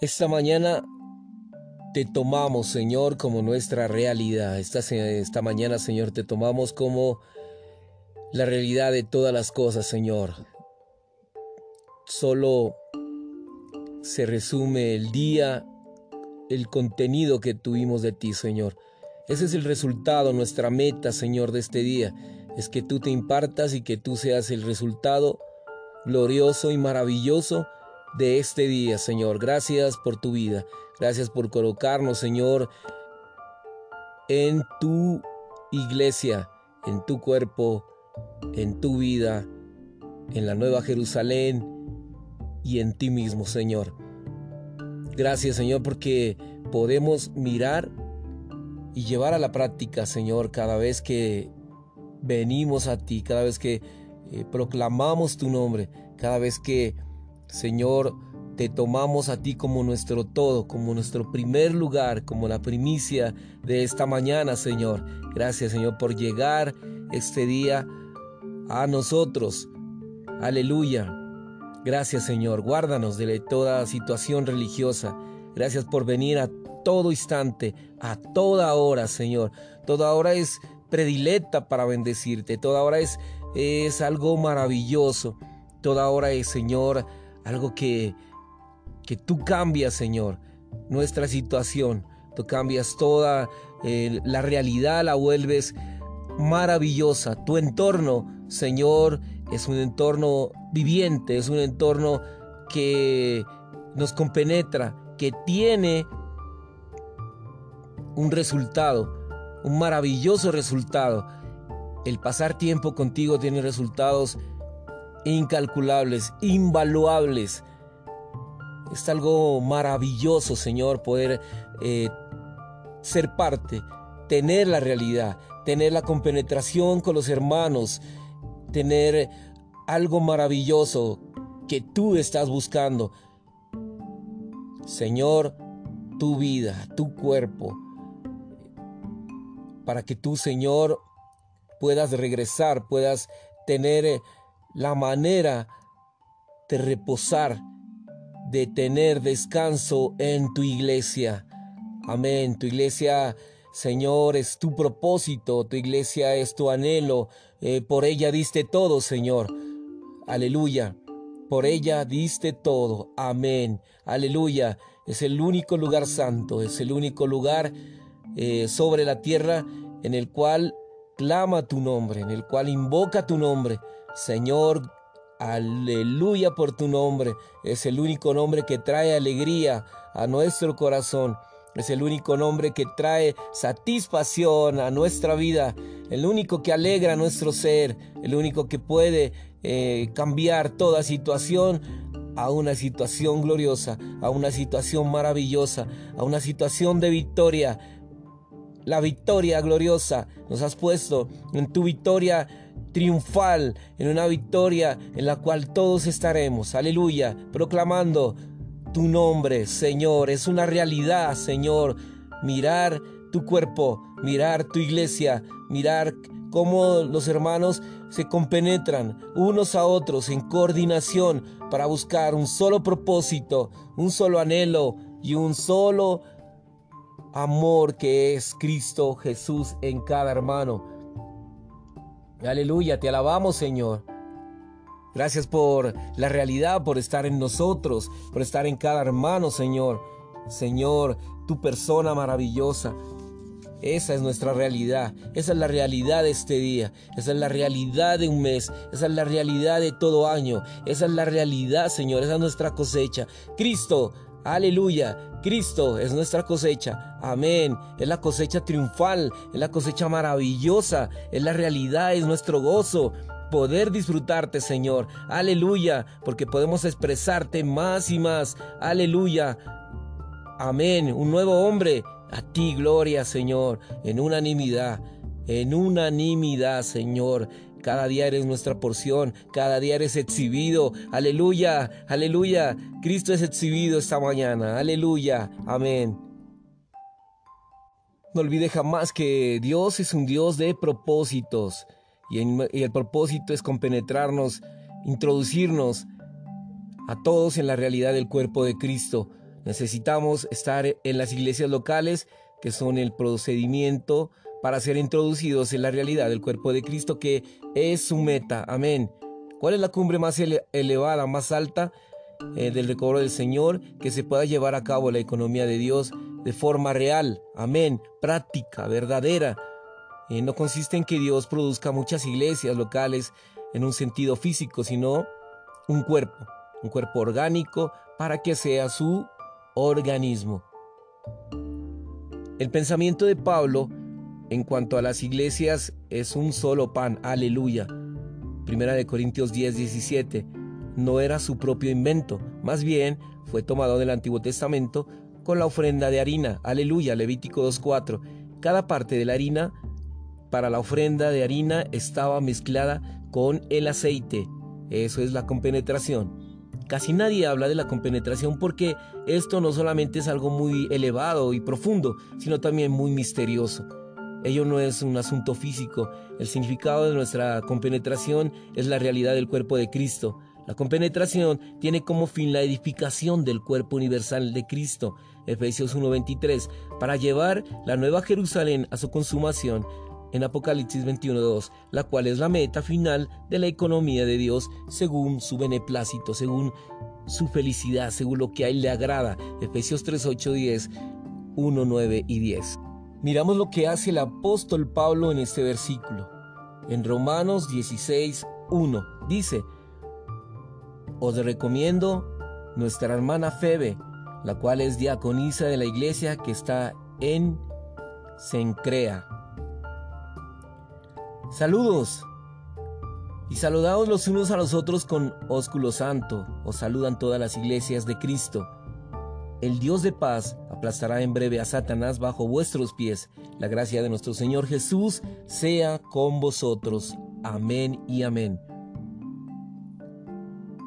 Esta mañana te tomamos, Señor, como nuestra realidad. Esta, esta, mañana, Señor, te tomamos como la realidad de todas las cosas, Señor. Solo se resume el día, el contenido que tuvimos de ti, Señor. Ese es el resultado, nuestra meta, Señor, de este día. Es que tú te impartas y que tú seas el resultado glorioso y maravilloso de este día, Señor. Gracias por tu vida. Gracias por colocarnos, Señor, en tu iglesia, en tu cuerpo, en tu vida, en la nueva Jerusalén y en ti mismo, Señor. Gracias, Señor, porque podemos mirar y llevar a la práctica, Señor, cada vez que venimos a ti, cada vez que eh, proclamamos tu nombre, cada vez que Señor, te tomamos a ti como nuestro todo, como nuestro primer lugar, como la primicia de esta mañana, Señor. Gracias, Señor, por llegar este día a nosotros. Aleluya. Gracias, Señor. Guárdanos de toda situación religiosa. Gracias por venir a todo instante, a toda hora, Señor. Toda hora es predilecta para bendecirte. Toda hora es, es algo maravilloso. Toda hora es, Señor, algo que, que tú cambias, Señor, nuestra situación. Tú cambias toda eh, la realidad, la vuelves maravillosa. Tu entorno, Señor, es un entorno viviente, es un entorno que nos compenetra, que tiene un resultado, un maravilloso resultado. El pasar tiempo contigo tiene resultados incalculables, invaluables. Es algo maravilloso, Señor, poder eh, ser parte, tener la realidad, tener la compenetración con los hermanos, tener algo maravilloso que tú estás buscando. Señor, tu vida, tu cuerpo, para que tú, Señor, puedas regresar, puedas tener la manera de reposar, de tener descanso en tu iglesia. Amén. Tu iglesia, Señor, es tu propósito, tu iglesia es tu anhelo. Eh, por ella diste todo, Señor. Aleluya. Por ella diste todo. Amén. Aleluya. Es el único lugar santo, es el único lugar eh, sobre la tierra en el cual clama tu nombre, en el cual invoca tu nombre. Señor, aleluya por tu nombre. Es el único nombre que trae alegría a nuestro corazón. Es el único nombre que trae satisfacción a nuestra vida. El único que alegra nuestro ser. El único que puede eh, cambiar toda situación a una situación gloriosa, a una situación maravillosa, a una situación de victoria. La victoria gloriosa nos has puesto en tu victoria triunfal, en una victoria en la cual todos estaremos, aleluya, proclamando tu nombre, Señor. Es una realidad, Señor, mirar tu cuerpo, mirar tu iglesia, mirar cómo los hermanos se compenetran unos a otros en coordinación para buscar un solo propósito, un solo anhelo y un solo amor que es Cristo Jesús en cada hermano. Aleluya, te alabamos Señor. Gracias por la realidad, por estar en nosotros, por estar en cada hermano, Señor. Señor, tu persona maravillosa. Esa es nuestra realidad, esa es la realidad de este día, esa es la realidad de un mes, esa es la realidad de todo año, esa es la realidad, Señor, esa es nuestra cosecha. Cristo, aleluya, Cristo es nuestra cosecha. Amén. Es la cosecha triunfal, es la cosecha maravillosa, es la realidad, es nuestro gozo. Poder disfrutarte, Señor. Aleluya, porque podemos expresarte más y más. Aleluya. Amén. Un nuevo hombre. A ti, gloria, Señor, en unanimidad. En unanimidad, Señor. Cada día eres nuestra porción, cada día eres exhibido. Aleluya, aleluya. Cristo es exhibido esta mañana. Aleluya, amén. No olvide jamás que Dios es un Dios de propósitos y, el propósito es compenetrarnos, introducirnos a todos en la realidad del cuerpo de Cristo. Necesitamos estar en las iglesias locales, que son el procedimiento para ser introducidos en la realidad del cuerpo de Cristo, que es su meta. Amén. ¿Cuál es la cumbre más elevada, más alta eh, del recobro del Señor? Que se pueda llevar a cabo la economía de Dios de forma real. Amén. Práctica, verdadera. Eh, no consiste en que Dios produzca muchas iglesias locales en un sentido físico, sino un cuerpo, un cuerpo orgánico para que sea su organismo. El pensamiento de Pablo en cuanto a las iglesias es un solo pan, aleluya. Primera de Corintios 10, 17. No era su propio invento, más bien fue tomado del Antiguo Testamento con la ofrenda de harina, aleluya, Levítico 2.4. Cada parte de la harina para la ofrenda de harina estaba mezclada con el aceite. Eso es la compenetración. Casi nadie habla de la compenetración porque esto no solamente es algo muy elevado y profundo, sino también muy misterioso. Ello no es un asunto físico. El significado de nuestra compenetración es la realidad del cuerpo de Cristo. La compenetración tiene como fin la edificación del cuerpo universal de Cristo, Efesios 1:23, para llevar la nueva Jerusalén a su consumación en Apocalipsis 21.2, la cual es la meta final de la economía de Dios según su beneplácito, según su felicidad, según lo que a Él le agrada. Efesios 3.8, 10, 1, 9 y 10. Miramos lo que hace el apóstol Pablo en este versículo. En Romanos 16, 1 dice, Os recomiendo nuestra hermana Febe, la cual es diaconisa de la iglesia que está en Sencrea Saludos. Y saludaos los unos a los otros con ósculo santo. Os saludan todas las iglesias de Cristo. El Dios de paz aplastará en breve a Satanás bajo vuestros pies. La gracia de nuestro Señor Jesús sea con vosotros. Amén y amén.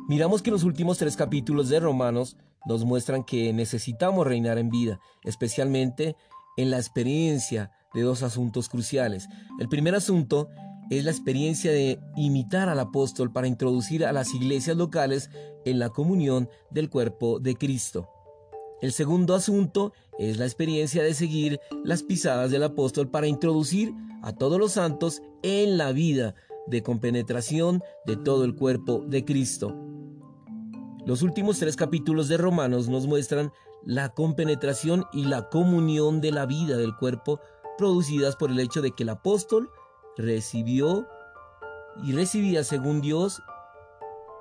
Miramos que los últimos tres capítulos de Romanos nos muestran que necesitamos reinar en vida, especialmente en la experiencia de dos asuntos cruciales. El primer asunto es la experiencia de imitar al apóstol para introducir a las iglesias locales en la comunión del cuerpo de Cristo. El segundo asunto es la experiencia de seguir las pisadas del apóstol para introducir a todos los santos en la vida de compenetración de todo el cuerpo de Cristo. Los últimos tres capítulos de Romanos nos muestran la compenetración y la comunión de la vida del cuerpo producidas por el hecho de que el apóstol recibió y recibía según Dios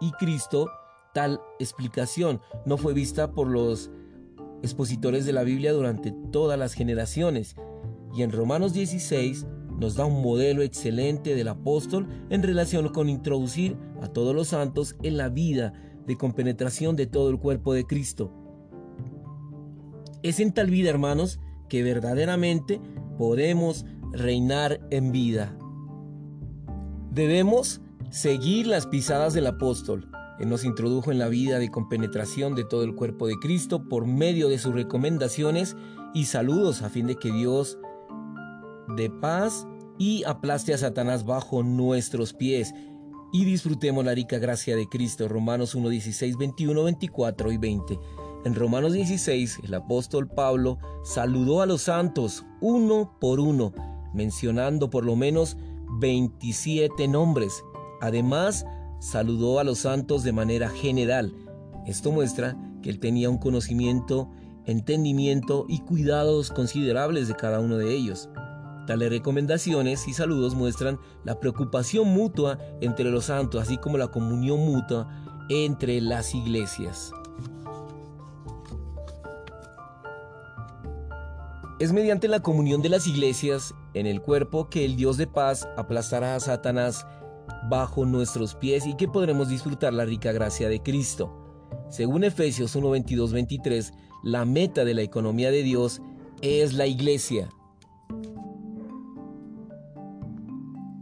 y Cristo tal explicación. No fue vista por los expositores de la Biblia durante todas las generaciones. Y en Romanos 16 nos da un modelo excelente del apóstol en relación con introducir a todos los santos en la vida de compenetración de todo el cuerpo de Cristo. Es en tal vida, hermanos, que verdaderamente podemos reinar en vida. Debemos seguir las pisadas del apóstol. Él nos introdujo en la vida de compenetración de todo el cuerpo de Cristo por medio de sus recomendaciones y saludos a fin de que Dios de paz y aplaste a Satanás bajo nuestros pies y disfrutemos la rica gracia de Cristo. Romanos 1, 16, 21, 24 y 20. En Romanos 16, el apóstol Pablo saludó a los santos uno por uno, mencionando por lo menos 27 nombres. Además, saludó a los santos de manera general. Esto muestra que él tenía un conocimiento, entendimiento y cuidados considerables de cada uno de ellos. Tales recomendaciones y saludos muestran la preocupación mutua entre los santos, así como la comunión mutua entre las iglesias. Es mediante la comunión de las iglesias en el cuerpo que el Dios de paz aplastará a Satanás bajo nuestros pies y que podremos disfrutar la rica gracia de Cristo. Según Efesios 1, 23, la meta de la economía de Dios es la iglesia,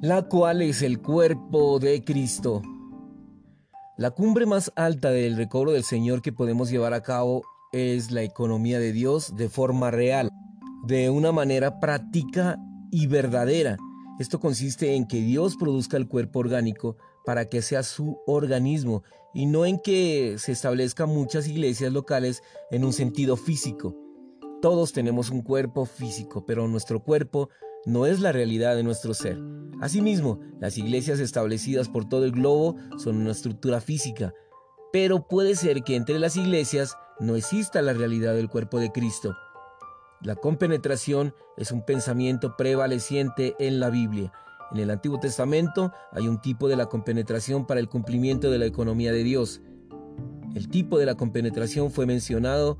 la cual es el cuerpo de Cristo. La cumbre más alta del recobro del Señor que podemos llevar a cabo es la economía de Dios de forma real de una manera práctica y verdadera. Esto consiste en que Dios produzca el cuerpo orgánico para que sea su organismo y no en que se establezcan muchas iglesias locales en un sentido físico. Todos tenemos un cuerpo físico, pero nuestro cuerpo no es la realidad de nuestro ser. Asimismo, las iglesias establecidas por todo el globo son una estructura física, pero puede ser que entre las iglesias no exista la realidad del cuerpo de Cristo. La compenetración es un pensamiento prevaleciente en la Biblia. En el Antiguo Testamento hay un tipo de la compenetración para el cumplimiento de la economía de Dios. El tipo de la compenetración fue mencionado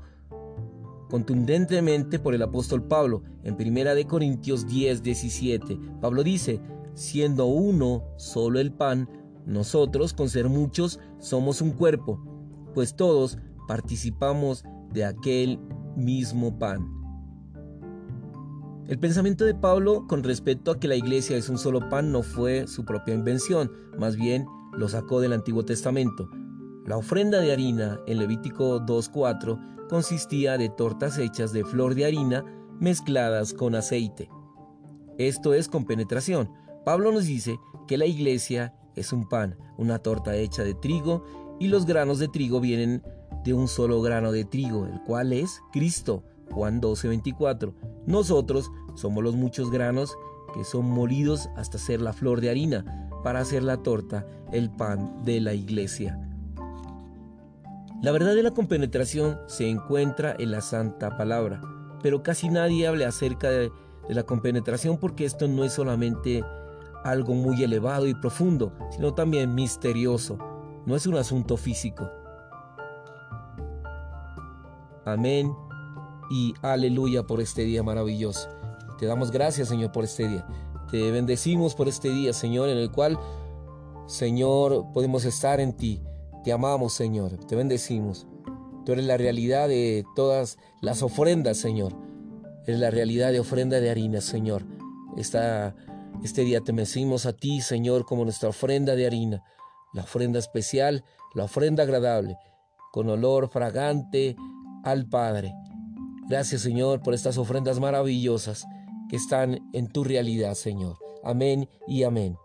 contundentemente por el apóstol Pablo en 1 de Corintios 10, 17. Pablo dice, siendo uno solo el pan, nosotros, con ser muchos, somos un cuerpo, pues todos participamos de aquel mismo pan. El pensamiento de Pablo con respecto a que la iglesia es un solo pan no fue su propia invención, más bien lo sacó del Antiguo Testamento. La ofrenda de harina en Levítico 2.4 consistía de tortas hechas de flor de harina mezcladas con aceite. Esto es con penetración. Pablo nos dice que la iglesia es un pan, una torta hecha de trigo, y los granos de trigo vienen de un solo grano de trigo, el cual es Cristo. Juan 12:24. Nosotros somos los muchos granos que son molidos hasta ser la flor de harina para hacer la torta, el pan de la iglesia. La verdad de la compenetración se encuentra en la santa palabra, pero casi nadie habla acerca de, de la compenetración porque esto no es solamente algo muy elevado y profundo, sino también misterioso. No es un asunto físico. Amén y aleluya por este día maravilloso. Te damos gracias, Señor, por este día. Te bendecimos por este día, Señor, en el cual, Señor, podemos estar en ti. Te amamos, Señor. Te bendecimos. Tú eres la realidad de todas las ofrendas, Señor. Eres la realidad de ofrenda de harina, Señor. Este día te bendecimos a ti, Señor, como nuestra ofrenda de harina. La ofrenda especial, la ofrenda agradable, con olor fragante al Padre. Gracias Señor por estas ofrendas maravillosas que están en tu realidad, Señor. Amén y amén.